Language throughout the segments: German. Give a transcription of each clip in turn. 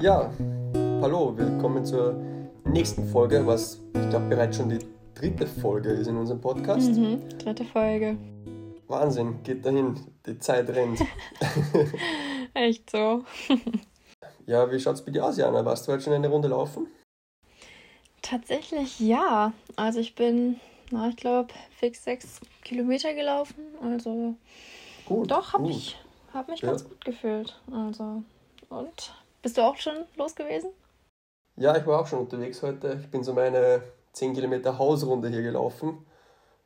Ja, hallo, willkommen zur nächsten Folge, was ich glaube bereits schon die dritte Folge ist in unserem Podcast. Mhm, dritte Folge. Wahnsinn, geht dahin, die Zeit rennt. Echt so. ja, wie schaut es bei dir aus, Jana? Warst du heute schon eine Runde laufen? Tatsächlich ja. Also ich bin, na, ich glaube, fix sechs Kilometer gelaufen. Also gut, doch, habe ich hab mich ja. ganz gut gefühlt. Also, und bist du auch schon los gewesen? Ja, ich war auch schon unterwegs heute. Ich bin so meine 10 Kilometer Hausrunde hier gelaufen.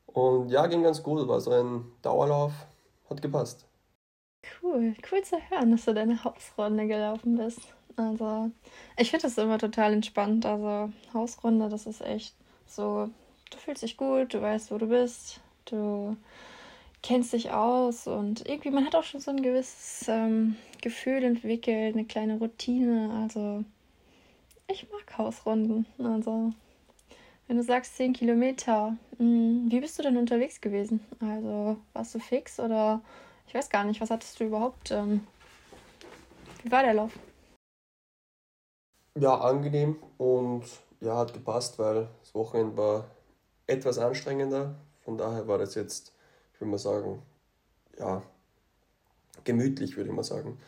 Und ja, ging ganz gut. War so ein Dauerlauf. Hat gepasst. Cool, cool zu hören, dass du deine Hausrunde gelaufen bist. Also, ich finde das immer total entspannt. Also, Hausrunde, das ist echt so, du fühlst dich gut, du weißt, wo du bist, du kennst dich aus und irgendwie, man hat auch schon so ein gewisses ähm, Gefühl entwickelt, eine kleine Routine. Also, ich mag Hausrunden. Also, wenn du sagst 10 Kilometer, mh, hm, wie bist du denn unterwegs gewesen? Also, warst du fix oder ich weiß gar nicht, was hattest du überhaupt? Ähm, wie war der Lauf? Ja, angenehm und ja, hat gepasst, weil das Wochenende war etwas anstrengender. Von daher war das jetzt, würde mal sagen, ja, gemütlich, würde ich mal sagen.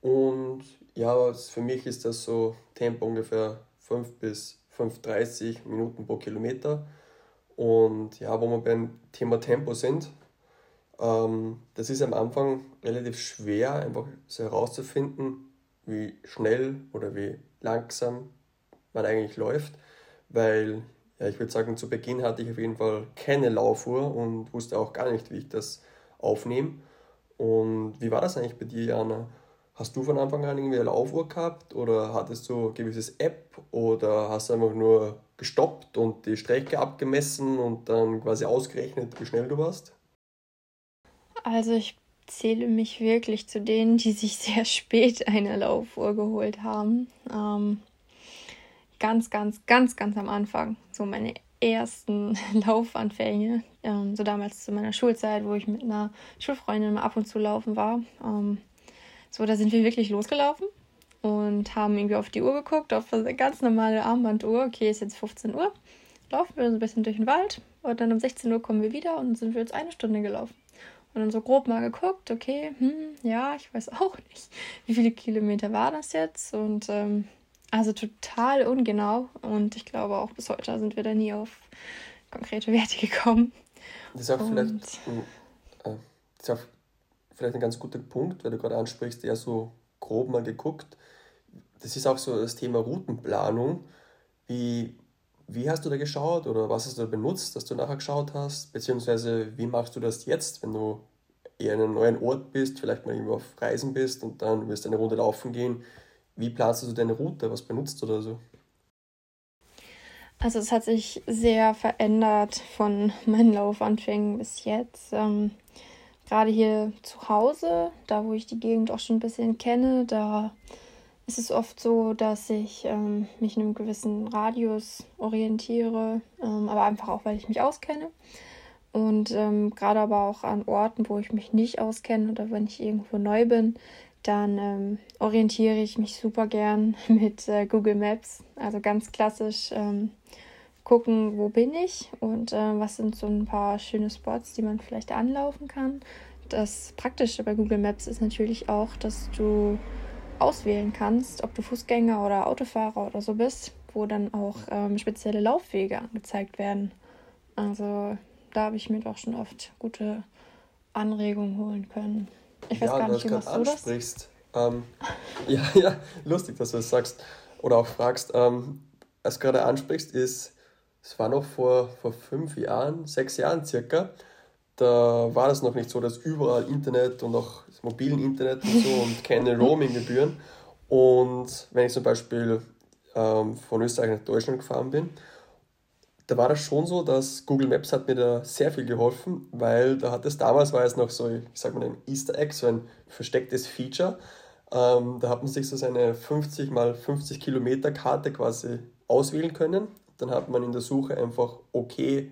Und ja, für mich ist das so Tempo ungefähr 5 bis 5,30 Minuten pro Kilometer. Und ja, wo wir beim Thema Tempo sind, ähm, das ist am Anfang relativ schwer, einfach so herauszufinden, wie schnell oder wie langsam man eigentlich läuft, weil ja, ich würde sagen, zu Beginn hatte ich auf jeden Fall keine Laufuhr und wusste auch gar nicht, wie ich das aufnehme. Und wie war das eigentlich bei dir, Jana? Hast du von Anfang an irgendwie eine Laufuhr gehabt oder hattest du ein gewisses App oder hast du einfach nur gestoppt und die Strecke abgemessen und dann quasi ausgerechnet, wie schnell du warst? Also ich zähle mich wirklich zu denen, die sich sehr spät eine Laufuhr geholt haben. Ähm, ganz, ganz, ganz, ganz am Anfang, so meine ersten Laufanfänge, ähm, so damals zu meiner Schulzeit, wo ich mit einer Schulfreundin mal ab und zu laufen war. Ähm, so, da sind wir wirklich losgelaufen und haben irgendwie auf die Uhr geguckt, auf eine ganz normale Armbanduhr. Okay, ist jetzt 15 Uhr. Laufen wir so ein bisschen durch den Wald und dann um 16 Uhr kommen wir wieder und sind wir jetzt eine Stunde gelaufen. Und dann so grob mal geguckt, okay, hm, ja, ich weiß auch nicht, wie viele Kilometer war das jetzt. Und ähm, also total ungenau. Und ich glaube auch bis heute sind wir da nie auf konkrete Werte gekommen. Das ist auch und, vielleicht ein, äh, das ist auch vielleicht ein ganz guter Punkt, weil du gerade ansprichst, eher so grob mal geguckt. Das ist auch so das Thema Routenplanung. Wie, wie hast du da geschaut oder was hast du da benutzt, dass du nachher geschaut hast? Beziehungsweise wie machst du das jetzt, wenn du eher in einem neuen Ort bist, vielleicht mal irgendwo auf Reisen bist und dann wirst du eine Runde laufen gehen? Wie planst du deine Route? Was benutzt du da so? Also es hat sich sehr verändert von meinen Laufanfängen bis jetzt. Ähm, gerade hier zu Hause, da wo ich die Gegend auch schon ein bisschen kenne, da ist es oft so, dass ich ähm, mich in einem gewissen Radius orientiere, ähm, aber einfach auch, weil ich mich auskenne. Und ähm, gerade aber auch an Orten, wo ich mich nicht auskenne oder wenn ich irgendwo neu bin, dann ähm, orientiere ich mich super gern mit äh, Google Maps. Also ganz klassisch ähm, gucken, wo bin ich und äh, was sind so ein paar schöne Spots, die man vielleicht anlaufen kann. Das Praktische bei Google Maps ist natürlich auch, dass du auswählen kannst, ob du Fußgänger oder Autofahrer oder so bist, wo dann auch ähm, spezielle Laufwege angezeigt werden. Also da habe ich mir doch schon oft gute Anregungen holen können. Ich weiß ja, gar nicht, wie machst du ansprichst. das? Ähm, ja, ja, lustig, dass du das sagst oder auch fragst. Ähm, was du gerade ansprichst, ist es war noch vor, vor fünf Jahren, sechs Jahren circa, da war das noch nicht so, dass überall Internet und auch das mobilen Internet und so und keine Roaming-Gebühren. Und wenn ich zum Beispiel ähm, von Österreich nach Deutschland gefahren bin, da war das schon so, dass Google Maps hat mir da sehr viel geholfen, weil da hat es damals war es noch so, ich sag mal ein Easter Egg, so ein verstecktes Feature. Ähm, da hat man sich so seine 50 mal 50 Kilometer Karte quasi auswählen können dann hat man in der Suche einfach OK ähm,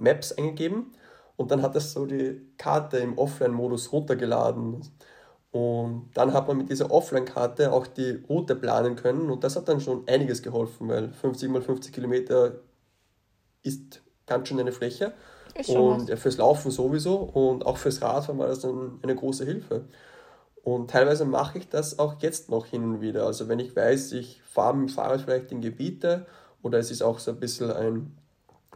Maps eingegeben und dann hat es so die Karte im Offline-Modus runtergeladen. Und dann hat man mit dieser Offline-Karte auch die Route planen können und das hat dann schon einiges geholfen, weil 50 mal 50 Kilometer ist ganz schön eine Fläche. Und ja, fürs Laufen sowieso und auch fürs Radfahren war das dann eine große Hilfe. Und teilweise mache ich das auch jetzt noch hin und wieder. Also wenn ich weiß, ich fahre mit dem Fahrrad vielleicht in Gebiete oder es ist auch so ein bisschen ein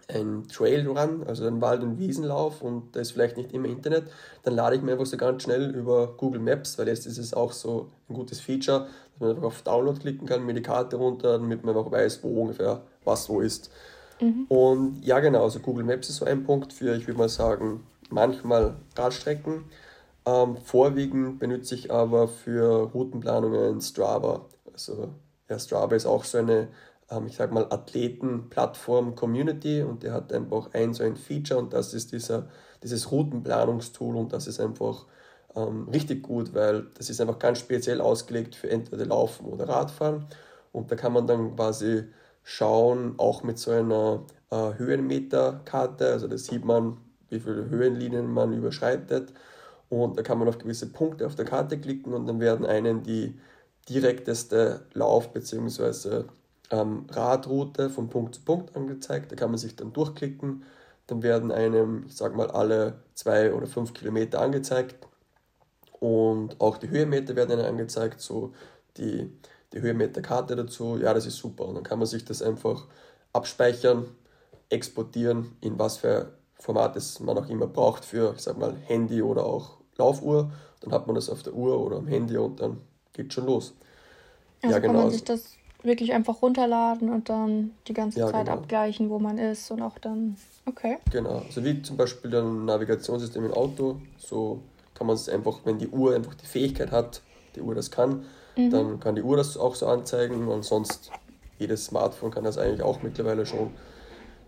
ein Trailrun, also ein Wald- und Wiesenlauf und da ist vielleicht nicht immer Internet, dann lade ich mir einfach so ganz schnell über Google Maps, weil jetzt ist es auch so ein gutes Feature, dass man einfach auf Download klicken kann, mir die Karte runter, damit man einfach weiß, wo ungefähr was wo ist. Mhm. Und ja, genau, also Google Maps ist so ein Punkt für, ich würde mal sagen, manchmal Radstrecken. Ähm, vorwiegend benutze ich aber für Routenplanungen Strava. Also ja, Strava ist auch so eine ähm, ich sag mal, Athleten-Plattform-Community und der hat einfach ein so ein Feature und das ist dieser, dieses Routenplanungstool und das ist einfach ähm, richtig gut, weil das ist einfach ganz speziell ausgelegt für entweder Laufen oder Radfahren und da kann man dann quasi schauen, auch mit so einer äh, Höhenmeterkarte, also da sieht man, wie viele Höhenlinien man überschreitet und da kann man auf gewisse Punkte auf der Karte klicken und dann werden einen die direkteste Lauf- bzw ähm, Radroute von Punkt zu Punkt angezeigt. Da kann man sich dann durchklicken. Dann werden einem, ich sag mal, alle zwei oder fünf Kilometer angezeigt. Und auch die Höhenmeter werden einem angezeigt, so die, die Höhenmeterkarte dazu. Ja, das ist super. Und dann kann man sich das einfach abspeichern, exportieren, in was für Format es man auch immer braucht für, ich sag mal, Handy oder auch Laufuhr. Dann hat man das auf der Uhr oder am Handy und dann geht schon los. Also ja, genau. kann man sich das wirklich einfach runterladen und dann die ganze ja, Zeit genau. abgleichen, wo man ist und auch dann, okay. Genau, also wie zum Beispiel ein Navigationssystem im Auto, so kann man es einfach, wenn die Uhr einfach die Fähigkeit hat, die Uhr das kann, mhm. dann kann die Uhr das auch so anzeigen und sonst jedes Smartphone kann das eigentlich auch mittlerweile schon.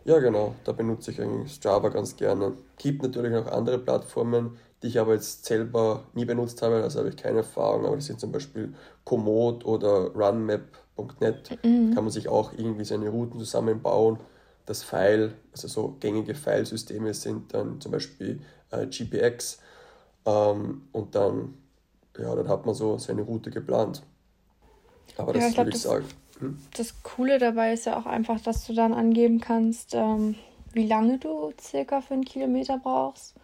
Ja, genau, da benutze ich eigentlich Strava ganz gerne. Gibt natürlich noch andere Plattformen, die ich aber jetzt selber nie benutzt habe, also habe ich keine Erfahrung, aber das sind zum Beispiel Komoot oder RunMap Net mhm. kann man sich auch irgendwie seine Routen zusammenbauen. Das File, also so gängige Filesysteme sind dann zum Beispiel äh, GPX ähm, und dann, ja, dann hat man so seine Route geplant. Aber das ja, ich glaub, würde ich das, sagen. Hm? Das Coole dabei ist ja auch einfach, dass du dann angeben kannst, ähm, wie lange du circa für einen Kilometer brauchst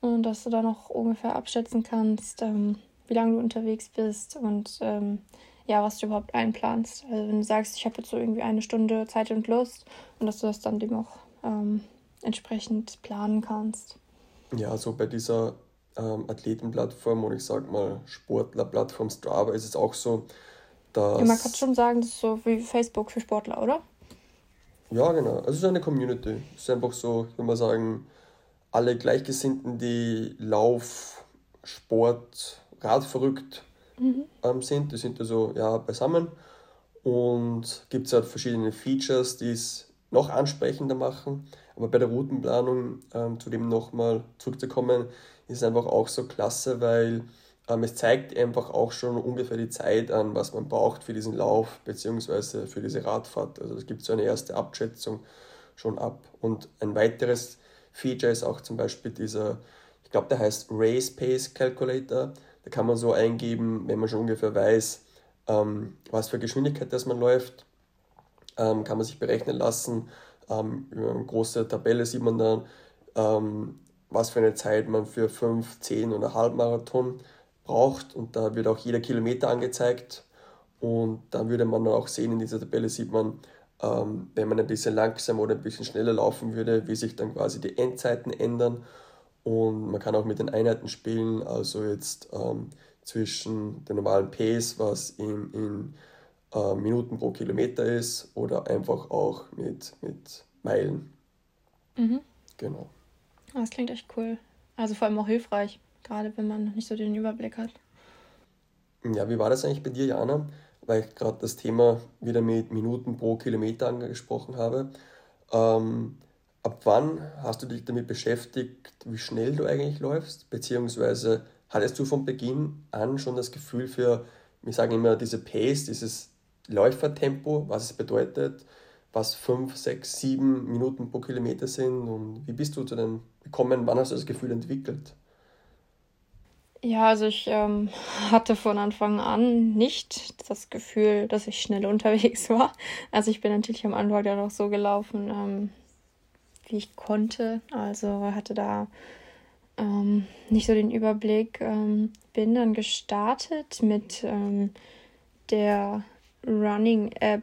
und dass du dann auch ungefähr abschätzen kannst, ähm, wie lange du unterwegs bist und ähm, ja, was du überhaupt einplanst. Also wenn du sagst, ich habe jetzt so irgendwie eine Stunde Zeit und Lust und dass du das dann dem auch ähm, entsprechend planen kannst. Ja, so bei dieser ähm, Athletenplattform und ich sag mal Sportlerplattform Strava ist es auch so, dass. Ja, man kann schon sagen, das ist so wie Facebook für Sportler, oder? Ja, genau. Also es ist eine Community. Es ist einfach so, ich würde mal sagen, alle Gleichgesinnten, die Lauf, Sport, Rad verrückt mhm. ähm, sind. Die sind also ja beisammen und gibt es halt verschiedene Features, die es noch ansprechender machen. Aber bei der Routenplanung, ähm, zu dem nochmal zurückzukommen, ist einfach auch so klasse, weil ähm, es zeigt einfach auch schon ungefähr die Zeit an, was man braucht für diesen Lauf bzw. für diese Radfahrt. Also es gibt so eine erste Abschätzung schon ab. Und ein weiteres Feature ist auch zum Beispiel dieser, ich glaube, der heißt Race Pace Calculator. Da kann man so eingeben, wenn man schon ungefähr weiß, ähm, was für Geschwindigkeit das man läuft, ähm, kann man sich berechnen lassen. Ähm, über eine große Tabelle sieht man dann, ähm, was für eine Zeit man für 5, 10 oder Halbmarathon braucht. Und da wird auch jeder Kilometer angezeigt. Und dann würde man auch sehen, in dieser Tabelle sieht man, ähm, wenn man ein bisschen langsam oder ein bisschen schneller laufen würde, wie sich dann quasi die Endzeiten ändern. Und man kann auch mit den Einheiten spielen, also jetzt ähm, zwischen der normalen Pace, was in, in äh, Minuten pro Kilometer ist, oder einfach auch mit, mit Meilen. Mhm. Genau. Das klingt echt cool. Also vor allem auch hilfreich, gerade wenn man noch nicht so den Überblick hat. Ja, wie war das eigentlich bei dir, Jana? Weil ich gerade das Thema wieder mit Minuten pro Kilometer angesprochen habe. Ähm, Ab wann hast du dich damit beschäftigt, wie schnell du eigentlich läufst? Beziehungsweise hattest du von Beginn an schon das Gefühl für, wir sagen immer, diese Pace, dieses Läufertempo, was es bedeutet, was 5, 6, 7 Minuten pro Kilometer sind und wie bist du zu dem gekommen, wann hast du das Gefühl entwickelt? Ja, also ich ähm, hatte von Anfang an nicht das Gefühl, dass ich schnell unterwegs war. Also ich bin natürlich am Anfang ja noch so gelaufen, ähm, wie ich konnte. Also hatte da ähm, nicht so den Überblick. Ähm, bin dann gestartet mit ähm, der Running App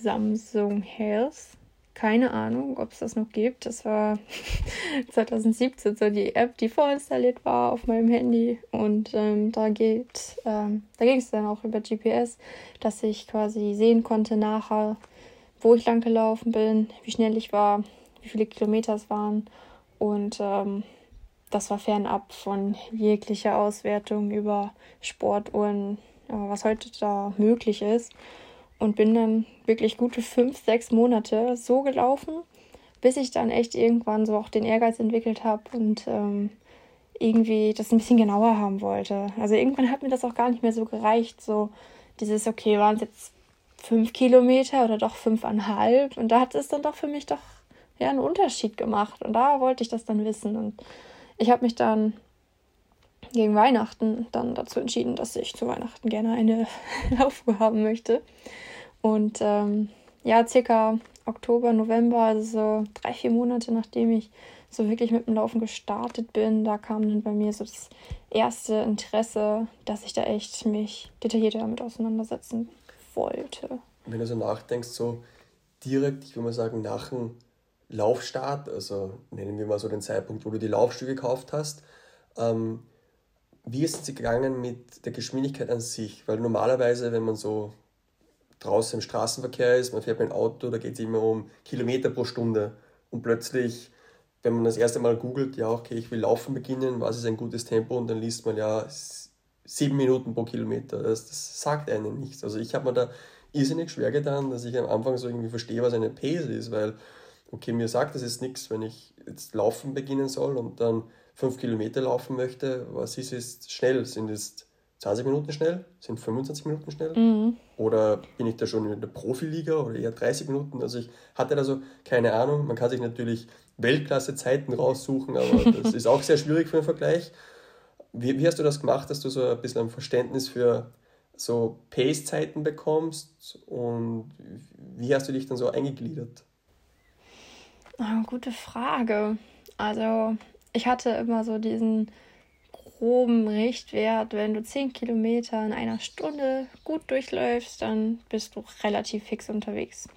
Samsung Health keine Ahnung, ob es das noch gibt. Das war 2017 so die App, die vorinstalliert war auf meinem Handy. Und ähm, da geht, ähm, da ging es dann auch über GPS, dass ich quasi sehen konnte nachher, wo ich lang gelaufen bin, wie schnell ich war, wie viele Kilometer es waren. Und ähm, das war fernab von jeglicher Auswertung über Sportuhren, äh, was heute da möglich ist und bin dann wirklich gute fünf, sechs Monate so gelaufen, bis ich dann echt irgendwann so auch den Ehrgeiz entwickelt habe und ähm, irgendwie das ein bisschen genauer haben wollte. Also irgendwann hat mir das auch gar nicht mehr so gereicht, so dieses, okay, waren es jetzt fünf Kilometer oder doch fünfeinhalb? Und da hat es dann doch für mich doch ja einen Unterschied gemacht. Und da wollte ich das dann wissen. Und ich habe mich dann gegen Weihnachten dann dazu entschieden, dass ich zu Weihnachten gerne eine Laufuhr haben möchte. Und ähm, ja, circa Oktober, November, also so drei, vier Monate nachdem ich so wirklich mit dem Laufen gestartet bin, da kam dann bei mir so das erste Interesse, dass ich da echt mich detaillierter damit auseinandersetzen wollte. Wenn du so nachdenkst, so direkt, ich würde mal sagen, nach dem Laufstart, also nennen wir mal so den Zeitpunkt, wo du die Laufschuhe gekauft hast, ähm, wie ist es gegangen mit der Geschwindigkeit an sich? Weil normalerweise, wenn man so draußen im Straßenverkehr ist, man fährt mit dem Auto, da geht es immer um Kilometer pro Stunde. Und plötzlich, wenn man das erste Mal googelt, ja, okay, ich will laufen beginnen, was ist ein gutes Tempo? Und dann liest man ja sieben Minuten pro Kilometer. Das, das sagt einem nichts. Also ich habe mir da irrsinnig schwer getan, dass ich am Anfang so irgendwie verstehe, was eine Pace ist, weil, okay, mir sagt das jetzt nichts, wenn ich jetzt laufen beginnen soll und dann fünf Kilometer laufen möchte, was ist es schnell? Sind es 20 Minuten schnell? Sind 25 Minuten schnell? Mhm. Oder bin ich da schon in der Profiliga oder eher 30 Minuten? Also ich hatte da so keine Ahnung. Man kann sich natürlich Weltklasse-Zeiten raussuchen, aber das ist auch sehr schwierig für den Vergleich. Wie, wie hast du das gemacht, dass du so ein bisschen ein Verständnis für so Pace-Zeiten bekommst und wie hast du dich dann so eingegliedert? Oh, gute Frage. Also ich hatte immer so diesen groben Richtwert, wenn du 10 Kilometer in einer Stunde gut durchläufst, dann bist du relativ fix unterwegs.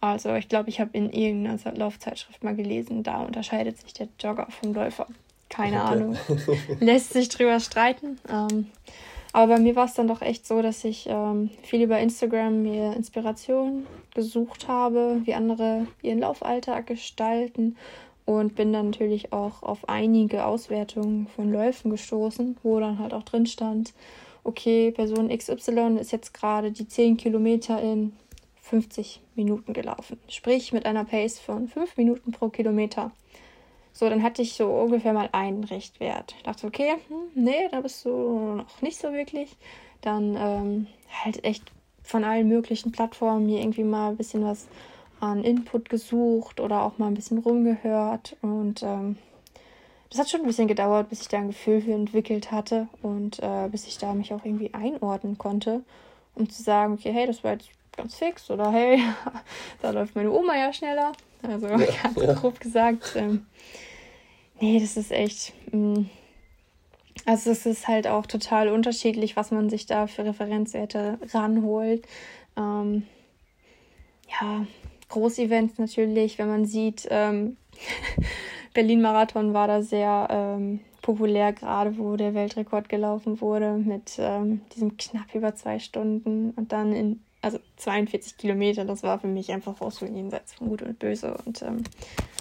Also ich glaube, ich habe in irgendeiner Laufzeitschrift mal gelesen, da unterscheidet sich der Jogger vom Läufer. Keine okay. Ahnung. Lässt sich drüber streiten. Ähm, aber bei mir war es dann doch echt so, dass ich ähm, viel über Instagram mir Inspiration gesucht habe, wie andere ihren Laufalltag gestalten und bin dann natürlich auch auf einige Auswertungen von Läufen gestoßen, wo dann halt auch drin stand, okay, Person XY ist jetzt gerade die 10 Kilometer in 50 Minuten gelaufen. Sprich mit einer Pace von 5 Minuten pro Kilometer. So, dann hatte ich so ungefähr mal einen Richtwert. Ich dachte, okay, hm, nee, da bist du noch nicht so wirklich. Dann ähm, halt echt von allen möglichen Plattformen mir irgendwie mal ein bisschen was an Input gesucht oder auch mal ein bisschen rumgehört. Und ähm, das hat schon ein bisschen gedauert, bis ich da ein Gefühl für entwickelt hatte und äh, bis ich da mich auch irgendwie einordnen konnte, um zu sagen, okay, hey, das war jetzt ganz fix oder hey, da läuft meine Oma ja schneller. Also ja, ganz ja. grob gesagt. Ähm, nee, das ist echt. Mh, mm, also es ist halt auch total unterschiedlich, was man sich da für Referenzwerte ranholt. Ähm, ja, Großevents natürlich, wenn man sieht, ähm, Berlin-Marathon war da sehr ähm, populär, gerade wo der Weltrekord gelaufen wurde, mit ähm, diesem knapp über zwei Stunden und dann in, also 42 Kilometer, das war für mich einfach auch so jenseits von Gut und Böse. Und ähm,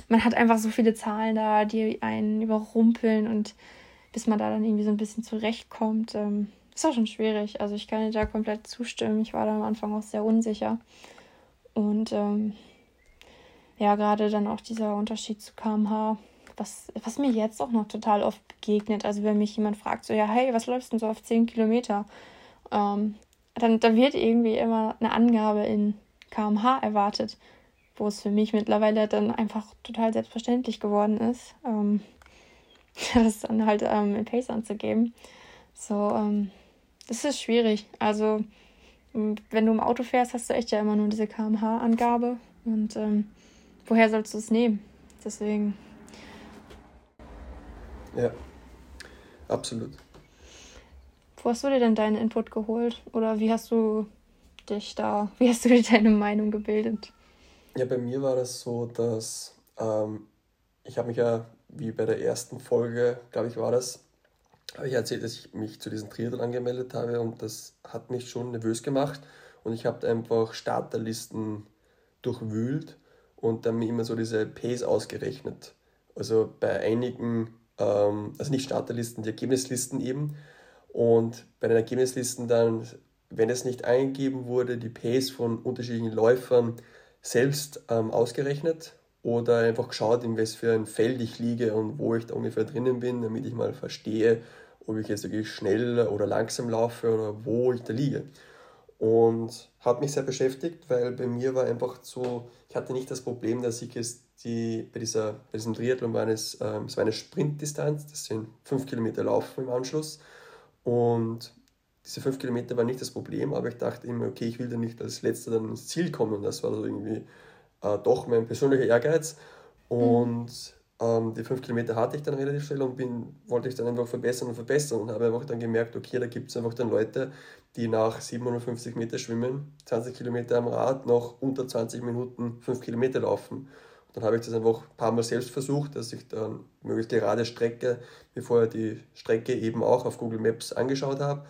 man hat einfach so viele Zahlen da, die einen überrumpeln und bis man da dann irgendwie so ein bisschen zurechtkommt, ähm, ist auch schon schwierig. Also ich kann dir da komplett zustimmen. Ich war da am Anfang auch sehr unsicher. Und ähm, ja, gerade dann auch dieser Unterschied zu kmh, was, was mir jetzt auch noch total oft begegnet. Also wenn mich jemand fragt, so, ja, hey, was läufst denn so auf 10 Kilometer? Ähm, dann, dann wird irgendwie immer eine Angabe in kmh erwartet, wo es für mich mittlerweile dann einfach total selbstverständlich geworden ist, ähm, das dann halt ähm, in Pace anzugeben. So, ähm, das ist schwierig. Also, wenn du im Auto fährst, hast du echt ja immer nur diese kmh-Angabe. Und ähm, woher sollst du es nehmen? Deswegen. Ja, absolut. Wo hast du dir denn deinen Input geholt? Oder wie hast du dich da, wie hast du dir deine Meinung gebildet? Ja, bei mir war das so, dass ähm, ich habe mich ja, wie bei der ersten Folge, glaube ich, war das, habe ich erzählt, dass ich mich zu diesem Triathlon angemeldet habe und das hat mich schon nervös gemacht und ich habe einfach Starterlisten durchwühlt und dann mir immer so diese Pace ausgerechnet. Also bei einigen, ähm, also nicht Starterlisten, die Ergebnislisten eben. Und bei den Ergebnislisten dann, wenn es nicht eingegeben wurde, die Pace von unterschiedlichen Läufern selbst ähm, ausgerechnet oder einfach geschaut, in was für ein Feld ich liege und wo ich da ungefähr drinnen bin, damit ich mal verstehe, ob ich jetzt wirklich schnell oder langsam laufe oder wo ich da liege. Und hat mich sehr beschäftigt, weil bei mir war einfach so, ich hatte nicht das Problem, dass ich es die, bei, dieser, bei diesem Triathlon war es, ähm, es war eine Sprintdistanz, das sind fünf Kilometer Laufen im Anschluss. Und diese fünf Kilometer waren nicht das Problem, aber ich dachte immer, okay, ich will dann nicht als letzter dann ins Ziel kommen. Das war so irgendwie äh, doch mein persönlicher Ehrgeiz. Und mhm. Ähm, die fünf Kilometer hatte ich dann relativ schnell und bin, wollte ich dann einfach verbessern und verbessern und habe einfach dann gemerkt, okay, da gibt es einfach dann Leute, die nach 750 Meter schwimmen, 20 Kilometer am Rad, noch unter 20 Minuten 5 Kilometer laufen. Und dann habe ich das einfach ein paar Mal selbst versucht, dass ich dann möglichst gerade Strecke, mir vorher die Strecke eben auch auf Google Maps angeschaut habe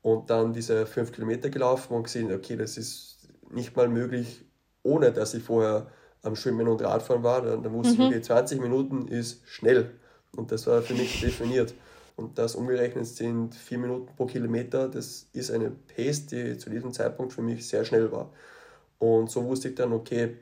und dann diese 5 Kilometer gelaufen und gesehen, okay, das ist nicht mal möglich, ohne dass ich vorher am Schwimmen und Radfahren war, dann, dann wusste mhm. ich, 20 Minuten ist schnell. Und das war für mich definiert. Und das umgerechnet sind 4 Minuten pro Kilometer. Das ist eine Pace, die zu diesem Zeitpunkt für mich sehr schnell war. Und so wusste ich dann, okay,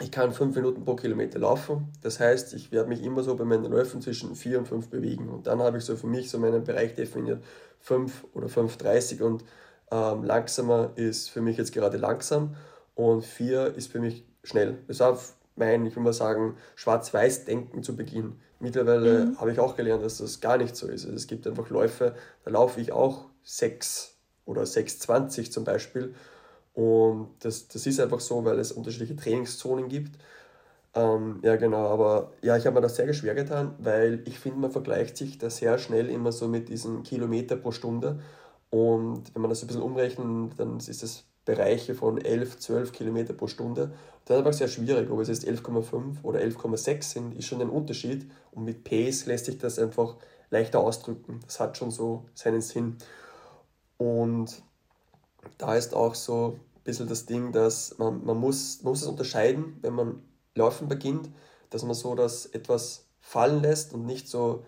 ich kann 5 Minuten pro Kilometer laufen. Das heißt, ich werde mich immer so bei meinen Läufen zwischen 4 und 5 bewegen. Und dann habe ich so für mich so meinen Bereich definiert, 5 oder 5,30 und ähm, langsamer ist für mich jetzt gerade langsam und 4 ist für mich schnell. Das war mein, ich will mal sagen, Schwarz-Weiß-Denken zu Beginn. Mittlerweile mhm. habe ich auch gelernt, dass das gar nicht so ist. Also es gibt einfach Läufe, da laufe ich auch 6 oder 6,20 zum Beispiel. Und das, das ist einfach so, weil es unterschiedliche Trainingszonen gibt. Ähm, ja, genau, aber ja, ich habe mir das sehr schwer getan, weil ich finde, man vergleicht sich da sehr schnell immer so mit diesen Kilometer pro Stunde. Und wenn man das ein bisschen umrechnet, dann ist das Bereiche von 11, 12 Kilometer pro Stunde. Das ist einfach sehr schwierig, ob es jetzt 11,5 oder 11,6 sind, ist schon ein Unterschied. Und mit Pace lässt sich das einfach leichter ausdrücken. Das hat schon so seinen Sinn. Und da ist auch so ein bisschen das Ding, dass man, man, muss, man muss es unterscheiden, wenn man laufen beginnt, dass man so das etwas fallen lässt und nicht so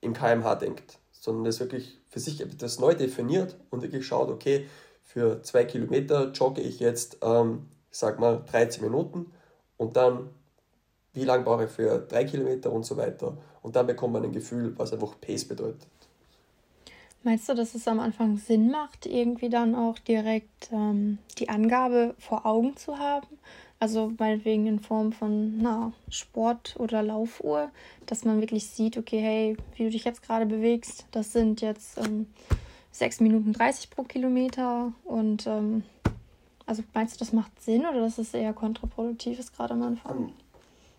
im kmh denkt, sondern das wirklich für sich etwas neu definiert und wirklich schaut, okay, für zwei Kilometer jogge ich jetzt, ähm, sag mal, 13 Minuten und dann, wie lange brauche ich für drei Kilometer und so weiter. Und dann bekommt man ein Gefühl, was einfach Pace bedeutet. Meinst du, dass es am Anfang Sinn macht, irgendwie dann auch direkt ähm, die Angabe vor Augen zu haben? Also meinetwegen in Form von einer Sport- oder Laufuhr, dass man wirklich sieht, okay, hey, wie du dich jetzt gerade bewegst, das sind jetzt ähm, 6 Minuten 30 pro Kilometer. Und ähm, also meinst du, das macht Sinn oder das ist eher kontraproduktiv ist gerade am Anfang? Am,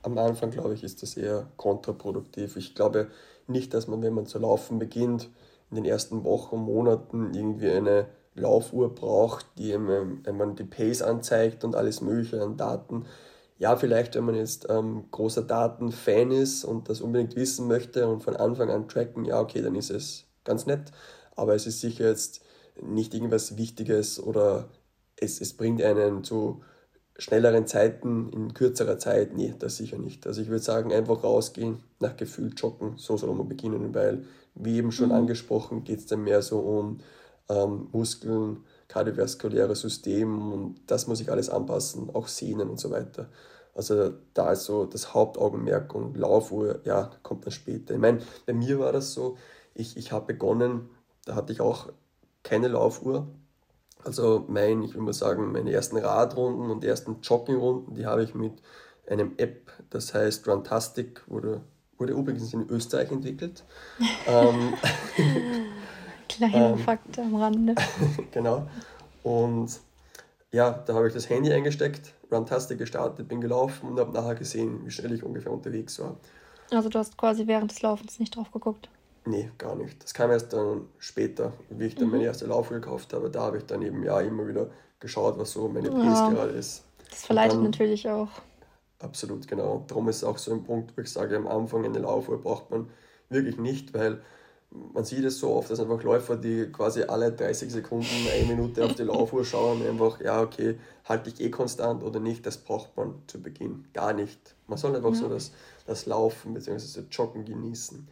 am Anfang, glaube ich, ist das eher kontraproduktiv. Ich glaube nicht, dass man, wenn man zu laufen beginnt, in den ersten Wochen, Monaten irgendwie eine Laufuhr braucht, die einem, man die Pace anzeigt und alles Mögliche an Daten. Ja, vielleicht, wenn man jetzt ähm, großer Datenfan ist und das unbedingt wissen möchte und von Anfang an tracken, ja, okay, dann ist es ganz nett aber es ist sicher jetzt nicht irgendwas Wichtiges oder es, es bringt einen zu schnelleren Zeiten in kürzerer Zeit. Nee, das sicher nicht. Also ich würde sagen, einfach rausgehen, nach Gefühl joggen, so soll man beginnen, weil, wie eben schon mhm. angesprochen, geht es dann mehr so um ähm, Muskeln, kardiovaskuläre System und das muss ich alles anpassen, auch Sehnen und so weiter. Also da ist so das Hauptaugenmerk und Laufuhr, ja, kommt dann später. Ich meine, bei mir war das so, ich, ich habe begonnen, da hatte ich auch keine Laufuhr. Also mein, ich will mal sagen, meine ersten Radrunden und ersten Joggingrunden, die habe ich mit einem App, das heißt Runtastic, wurde, wurde übrigens in Österreich entwickelt. ähm, Kleiner ähm, Fakt am Rande. genau. Und ja, da habe ich das Handy eingesteckt, Runtastic gestartet, bin gelaufen und habe nachher gesehen, wie schnell ich ungefähr unterwegs war. Also du hast quasi während des Laufens nicht drauf geguckt? Nee, gar nicht. Das kam erst dann später, wie ich dann mhm. meine erste Laufe gekauft habe. Da habe ich dann eben ja immer wieder geschaut, was so meine Pace ja, gerade ist. Das verleitet natürlich auch. Absolut, genau. Darum ist es auch so ein Punkt, wo ich sage, am Anfang eine Laufuhr braucht man wirklich nicht, weil man sieht es so oft, dass einfach Läufer, die quasi alle 30 Sekunden, eine Minute auf die Laufuhr schauen, einfach, ja, okay, halte ich eh konstant oder nicht, das braucht man zu Beginn gar nicht. Man soll einfach ja. so das, das Laufen bzw. das Joggen genießen.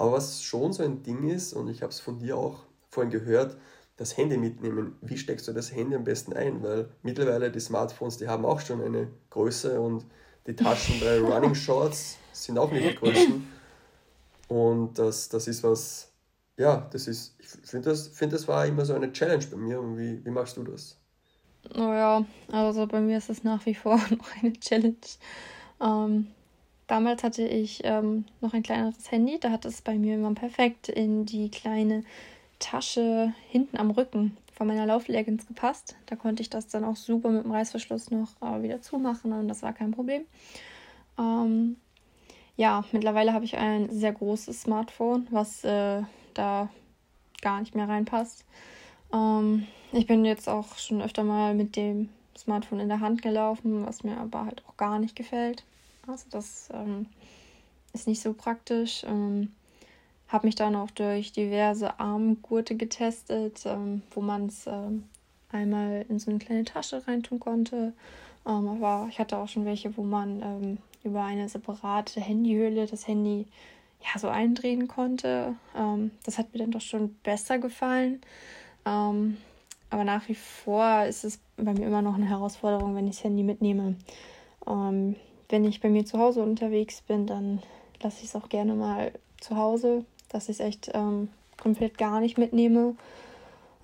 Aber was schon so ein Ding ist, und ich habe es von dir auch vorhin gehört, das Handy mitnehmen. Wie steckst du das Handy am besten ein? Weil mittlerweile die Smartphones, die haben auch schon eine Größe und die Taschen bei Running Shorts sind auch nicht die größten. Und das, das ist was, ja, das ist, ich finde, das, find, das war immer so eine Challenge bei mir. Und wie, wie machst du das? Oh ja, also bei mir ist es nach wie vor noch eine Challenge. Ähm, damals hatte ich ähm, noch ein kleineres Handy, da hat es bei mir immer perfekt in die kleine Tasche hinten am Rücken von meiner Laufleggings gepasst. Da konnte ich das dann auch super mit dem Reißverschluss noch äh, wieder zumachen und das war kein Problem. Ähm, ja, mittlerweile habe ich ein sehr großes Smartphone, was äh, da gar nicht mehr reinpasst. Ähm, ich bin jetzt auch schon öfter mal mit dem Smartphone in der Hand gelaufen, was mir aber halt auch gar nicht gefällt. Also das ähm, ist nicht so praktisch. Ähm, habe mich dann auch durch diverse Armgurte getestet, ähm, wo man es ähm, einmal in so eine kleine Tasche reintun konnte. Ähm, aber ich hatte auch schon welche, wo man ähm, über eine separate Handyhülle das Handy ja so eindrehen konnte. Ähm, das hat mir dann doch schon besser gefallen. Ähm, aber nach wie vor ist es bei mir immer noch eine Herausforderung, wenn ich das Handy mitnehme. Wenn ich bei mir zu Hause unterwegs bin, dann lasse ich es auch gerne mal zu Hause dass ich es echt ähm, komplett gar nicht mitnehme.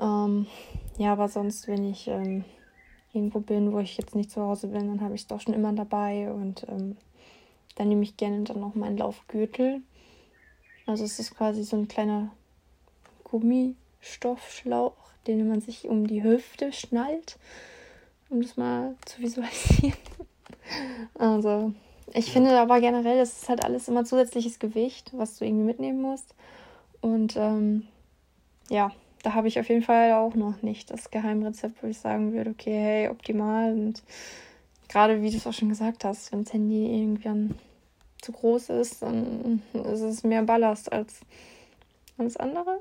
Ähm, ja, aber sonst, wenn ich ähm, irgendwo bin, wo ich jetzt nicht zu Hause bin, dann habe ich es doch schon immer dabei und ähm, dann nehme ich gerne dann noch meinen Laufgürtel. Also es ist quasi so ein kleiner Gummistoffschlauch, den man sich um die Hüfte schnallt, um das mal zu visualisieren. Also ich finde aber generell, das ist halt alles immer zusätzliches Gewicht, was du irgendwie mitnehmen musst. Und ähm, ja, da habe ich auf jeden Fall auch noch nicht das Geheimrezept, wo ich sagen würde, okay, hey, optimal. Und gerade wie du es auch schon gesagt hast, wenn das Handy irgendwann zu groß ist, dann ist es mehr Ballast als alles andere.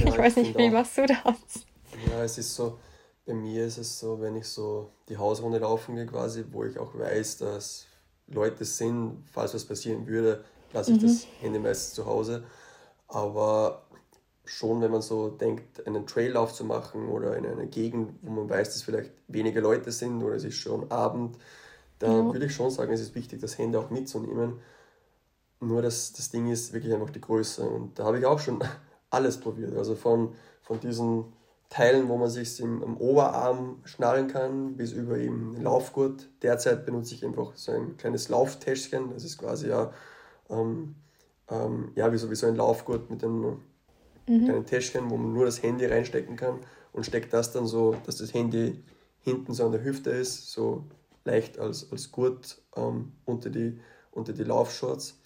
Ja, ich weiß nicht, wie auch. machst du das? Ja, es ist so, bei mir ist es so, wenn ich so die Hausrunde laufen gehe quasi, wo ich auch weiß, dass Leute sind, falls was passieren würde, lasse ich mhm. das Handy meistens zu Hause. Aber schon, wenn man so denkt, einen Traillauf zu machen oder in einer Gegend, wo man weiß, dass vielleicht weniger Leute sind oder es ist schon Abend, dann ja. würde ich schon sagen, es ist wichtig, das Handy auch mitzunehmen. Nur das, das Ding ist wirklich einfach die Größe. Und da habe ich auch schon alles probiert. Also von, von diesen Teilen, wo man sich im, im Oberarm schnallen kann, bis über eben den Laufgurt. Derzeit benutze ich einfach so ein kleines Lauftäschchen. Das ist quasi ja, ähm, ähm, ja wie, so, wie so ein Laufgurt mit einem mhm. kleinen Täschchen, wo man nur das Handy reinstecken kann und steckt das dann so, dass das Handy hinten so an der Hüfte ist, so leicht als, als Gurt ähm, unter, die, unter die Laufshorts.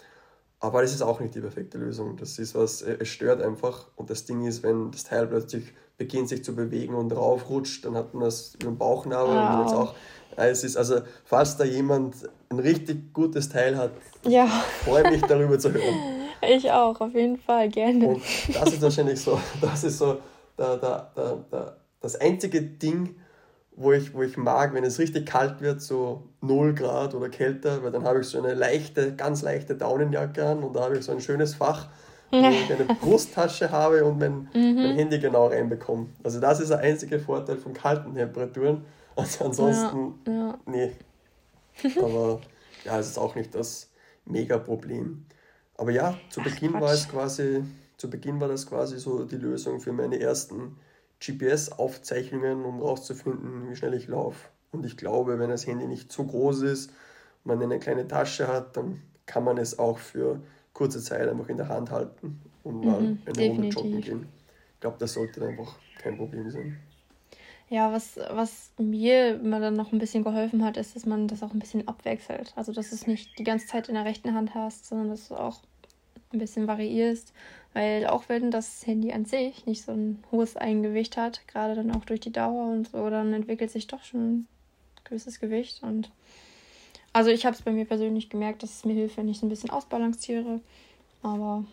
Aber das ist auch nicht die perfekte Lösung. Das ist was, es stört einfach. Und das Ding ist, wenn das Teil plötzlich beginnt sich zu bewegen und raufrutscht, dann hat man das über den Bauchnabel wow. und jetzt auch. Es ist also, falls da jemand ein richtig gutes Teil hat, ja. freue mich darüber zu hören. Ich auch, auf jeden Fall, gerne. Und das ist wahrscheinlich so, das ist so da, da, da, da, das einzige Ding, wo ich, wo ich mag, wenn es richtig kalt wird, so 0 Grad oder kälter, weil dann habe ich so eine leichte, ganz leichte Daunenjacke an und da habe ich so ein schönes Fach wo ich eine Brusttasche habe und mein, mhm. mein Handy genau reinbekomme. Also das ist der einzige Vorteil von kalten Temperaturen. Also ansonsten, ja, ja. nee. Aber ja, es ist auch nicht das Mega-Problem. Aber ja, zu Ach, Beginn Quatsch. war es quasi, zu Beginn war das quasi so die Lösung für meine ersten GPS-Aufzeichnungen, um rauszufinden, wie schnell ich laufe. Und ich glaube, wenn das Handy nicht zu groß ist, man eine kleine Tasche hat, dann kann man es auch für kurze Zeit einfach in der Hand halten und mal mhm, eine definitiv. Runde joggen gehen. ich glaube, das sollte einfach kein Problem sein. Ja, was, was mir immer dann noch ein bisschen geholfen hat, ist, dass man das auch ein bisschen abwechselt. Also, dass du es nicht die ganze Zeit in der rechten Hand hast, sondern dass du auch ein bisschen variierst. Weil auch wenn das Handy an sich nicht so ein hohes Eigengewicht hat, gerade dann auch durch die Dauer und so, dann entwickelt sich doch schon ein gewisses Gewicht. Und also ich habe es bei mir persönlich gemerkt, dass es mir hilft, wenn ich es ein bisschen ausbalanciere. Aber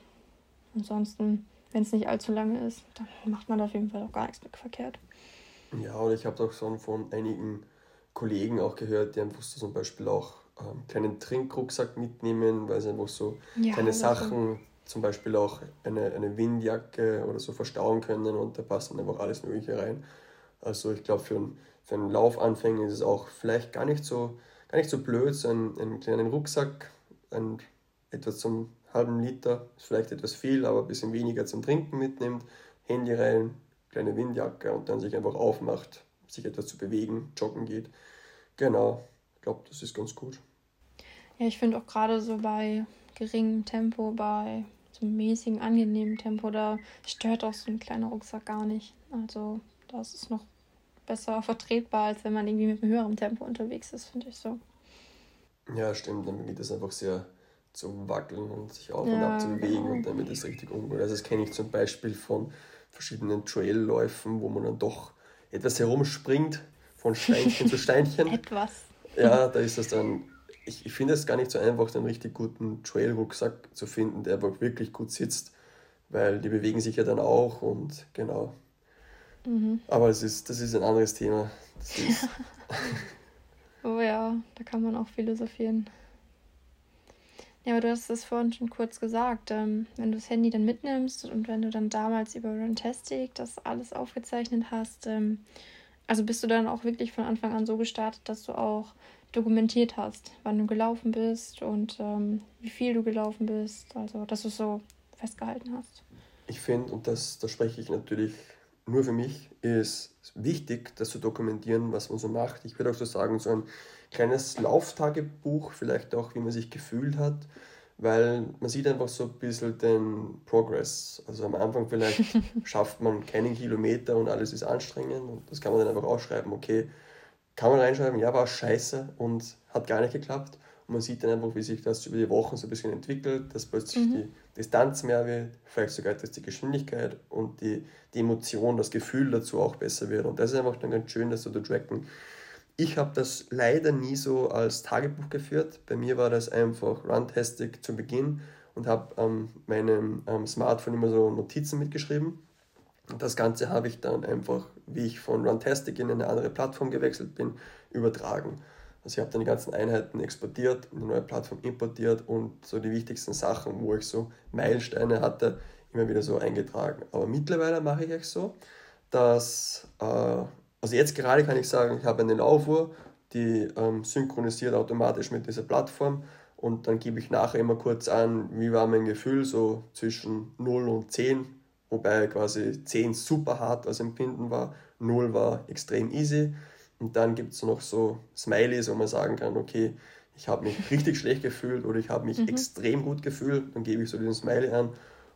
ansonsten, wenn es nicht allzu lange ist, dann macht man da auf jeden Fall auch gar nichts mit verkehrt. Ja, und ich habe auch schon von einigen Kollegen auch gehört, die einfach so zum Beispiel auch ähm, kleinen Trinkrucksack mitnehmen, weil sie einfach so ja, kleine Sachen, zum Beispiel auch eine, eine Windjacke oder so verstauen können und da passt dann einfach alles Mögliche rein. Also ich glaube, für, ein, für einen Laufanfänger ist es auch vielleicht gar nicht so, gar nicht so blöd, so einen, einen kleinen Rucksack, ein, etwas zum halben Liter, ist vielleicht etwas viel, aber ein bisschen weniger zum Trinken mitnimmt, Handy rein, kleine Windjacke und dann sich einfach aufmacht, sich etwas zu bewegen, joggen geht. Genau, ich glaube, das ist ganz gut. Ja, ich finde auch gerade so bei geringem Tempo, bei so einem mäßigen, angenehmen Tempo, da stört auch so ein kleiner Rucksack gar nicht. Also das ist noch besser vertretbar, als wenn man irgendwie mit einem höheren Tempo unterwegs ist, finde ich so. Ja, stimmt. Dann geht es einfach sehr zu wackeln und sich auf ja, und ab zu bewegen genau. und damit ist richtig ungut. Also das kenne ich zum Beispiel von verschiedenen Trailläufen, wo man dann doch etwas herumspringt, von Steinchen zu Steinchen. Etwas. Ja, da ist das dann, ich, ich finde es gar nicht so einfach, einen richtig guten Trail-Rucksack zu finden, der wirklich gut sitzt, weil die bewegen sich ja dann auch und genau. Mhm. Aber es ist, das ist ein anderes Thema. oh ja, da kann man auch philosophieren. Ja, aber du hast es vorhin schon kurz gesagt. Ähm, wenn du das Handy dann mitnimmst und wenn du dann damals über Runtastic das alles aufgezeichnet hast, ähm, also bist du dann auch wirklich von Anfang an so gestartet, dass du auch dokumentiert hast, wann du gelaufen bist und ähm, wie viel du gelaufen bist, also dass du es so festgehalten hast. Ich finde, und das, das spreche ich natürlich nur für mich, ist wichtig, das zu dokumentieren, was man so macht. Ich würde auch so sagen, so ein kleines Lauftagebuch, vielleicht auch, wie man sich gefühlt hat, weil man sieht einfach so ein bisschen den Progress. Also am Anfang vielleicht schafft man keinen Kilometer und alles ist anstrengend und das kann man dann einfach ausschreiben, okay, kann man reinschreiben, ja, war scheiße und hat gar nicht geklappt. Man sieht dann einfach, wie sich das über die Wochen so ein bisschen entwickelt, dass plötzlich mhm. die Distanz mehr wird, vielleicht sogar dass die Geschwindigkeit und die, die Emotion, das Gefühl dazu auch besser wird. Und das ist einfach dann ganz schön, das so zu tracken. Ich habe das leider nie so als Tagebuch geführt. Bei mir war das einfach Runtastic zu Beginn und habe ähm, meinem ähm, Smartphone immer so Notizen mitgeschrieben. Und das Ganze habe ich dann einfach, wie ich von Runtastic in eine andere Plattform gewechselt bin, übertragen. Also ich habe dann die ganzen Einheiten exportiert, in eine neue Plattform importiert und so die wichtigsten Sachen, wo ich so Meilensteine hatte, immer wieder so eingetragen. Aber mittlerweile mache ich es so, dass äh, also jetzt gerade kann ich sagen, ich habe eine Laufuhr, die ähm, synchronisiert automatisch mit dieser Plattform und dann gebe ich nachher immer kurz an, wie war mein Gefühl, so zwischen 0 und 10, wobei quasi 10 super hart als Empfinden war, 0 war extrem easy und dann gibt es noch so Smileys, wo man sagen kann, okay, ich habe mich richtig schlecht gefühlt oder ich habe mich mhm. extrem gut gefühlt, dann gebe ich so diesen Smiley an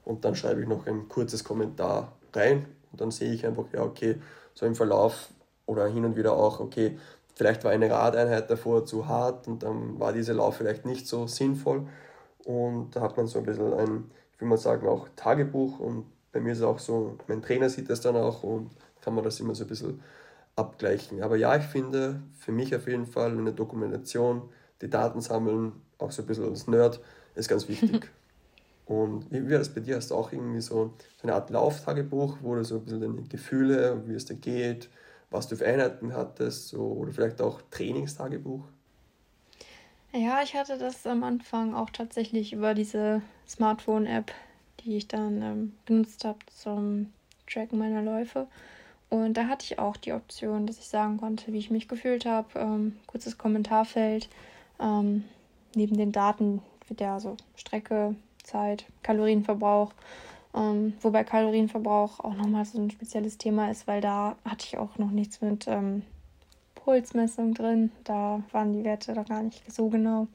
und dann schreibe ich noch ein kurzes Kommentar rein und dann sehe ich einfach, ja, okay, so im Verlauf oder hin und wieder auch, okay, vielleicht war eine Radeinheit davor zu hart und dann war dieser Lauf vielleicht nicht so sinnvoll. Und da hat man so ein bisschen ein, ich will mal sagen, auch Tagebuch und bei mir ist es auch so, mein Trainer sieht das dann auch und kann man das immer so ein bisschen abgleichen. Aber ja, ich finde für mich auf jeden Fall eine Dokumentation, die Daten sammeln, auch so ein bisschen als Nerd, ist ganz wichtig. Und wie wäre das bei dir? Hast du auch irgendwie so, eine Art Lauftagebuch, wo du so ein bisschen deine Gefühle, wie es dir geht, was du für Einheiten hattest so, oder vielleicht auch Trainingstagebuch? Ja, ich hatte das am Anfang auch tatsächlich über diese Smartphone-App, die ich dann ähm, genutzt habe zum Tracken meiner Läufe. Und da hatte ich auch die Option, dass ich sagen konnte, wie ich mich gefühlt habe. Ähm, kurzes Kommentarfeld. Ähm, neben den Daten wird ja so Strecke, Zeit, Kalorienverbrauch. Ähm, wobei Kalorienverbrauch auch nochmal so ein spezielles Thema ist, weil da hatte ich auch noch nichts mit ähm, Pulsmessung drin. Da waren die Werte da gar nicht so genau.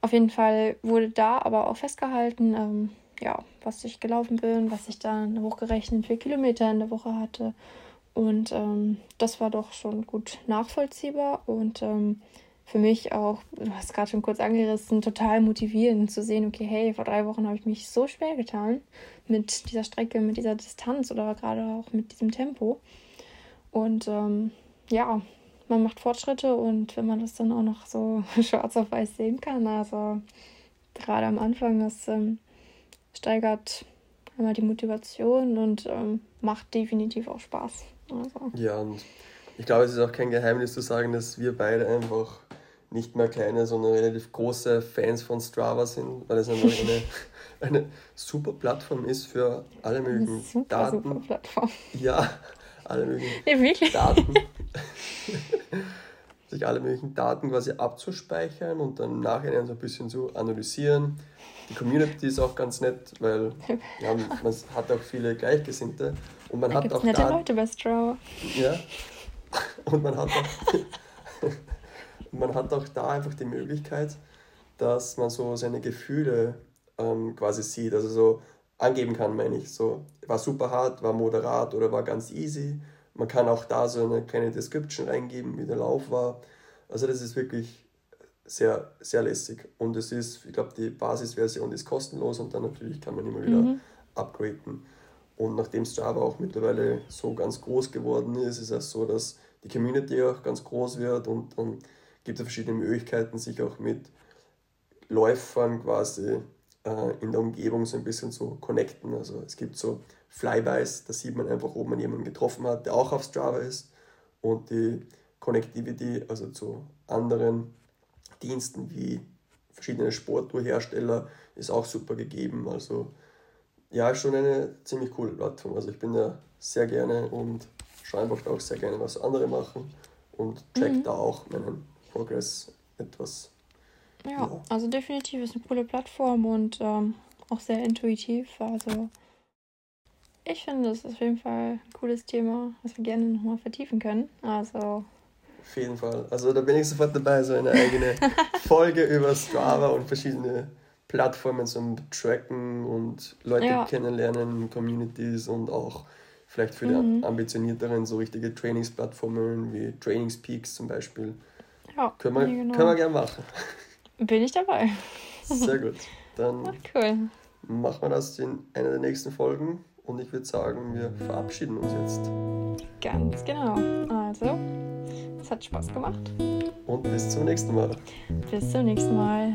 Auf jeden Fall wurde da aber auch festgehalten, ähm, ja, was ich gelaufen bin, was ich dann hochgerechnet für Kilometer in der Woche hatte. Und ähm, das war doch schon gut nachvollziehbar und ähm, für mich auch, du hast gerade schon kurz angerissen, total motivierend zu sehen, okay, hey, vor drei Wochen habe ich mich so schwer getan mit dieser Strecke, mit dieser Distanz oder gerade auch mit diesem Tempo. Und ähm, ja, man macht Fortschritte und wenn man das dann auch noch so schwarz auf weiß sehen kann, also gerade am Anfang, das ähm, steigert einmal die Motivation und ähm, macht definitiv auch Spaß. Also. Ja, und ich glaube, es ist auch kein Geheimnis zu sagen, dass wir beide einfach nicht mehr kleine, sondern relativ große Fans von Strava sind, weil es einfach eine, eine super Plattform ist für alle möglichen super, Daten. Super Plattform. Ja, alle möglichen ja, Daten. sich alle möglichen Daten quasi abzuspeichern und dann im Nachhinein so ein bisschen zu analysieren. Die Community ist auch ganz nett, weil ja, man hat auch viele Gleichgesinnte und man da hat auch nette da, Leute bei Strava. Ja. Und man hat auch man hat auch da einfach die Möglichkeit, dass man so seine Gefühle ähm, quasi sieht. Also so angeben kann, meine ich. So, war super hart, war moderat oder war ganz easy. Man kann auch da so eine kleine Description reingeben, wie der Lauf war. Also das ist wirklich sehr, sehr lässig. Und es ist, ich glaube, die Basisversion ist kostenlos und dann natürlich kann man immer wieder mhm. upgraden. Und nachdem Strava auch mittlerweile so ganz groß geworden ist, ist es so, dass die Community auch ganz groß wird und, und gibt es verschiedene Möglichkeiten, sich auch mit Läufern quasi äh, in der Umgebung so ein bisschen zu connecten. Also es gibt so Flybys, da sieht man einfach, ob man jemanden getroffen hat, der auch auf Strava ist. Und die Connectivity, also zu anderen Diensten wie verschiedene Sportuhrhersteller, ist auch super gegeben. Also ja, schon eine ziemlich coole Plattform. Also ich bin da sehr gerne und einfach auch sehr gerne, was andere machen und check mhm. da auch meinen Progress etwas. Ja, ja, also definitiv ist eine coole Plattform und ähm, auch sehr intuitiv. Also ich finde, das ist auf jeden Fall ein cooles Thema, was wir gerne nochmal vertiefen können. Also auf jeden Fall. Also da bin ich sofort dabei, so eine eigene Folge über Strava und verschiedene Plattformen zum Tracken und Leute ja. kennenlernen, Communities und auch vielleicht für mhm. die ambitionierteren so richtige Trainingsplattformen wie Trainingspeaks zum Beispiel. Ja, können wir, genau. können wir gerne machen. Bin ich dabei. Sehr gut. Dann Ach, cool. machen wir das in einer der nächsten Folgen und ich würde sagen, wir verabschieden uns jetzt. Ganz genau. Also, es hat Spaß gemacht. Und bis zum nächsten Mal. Bis zum nächsten Mal.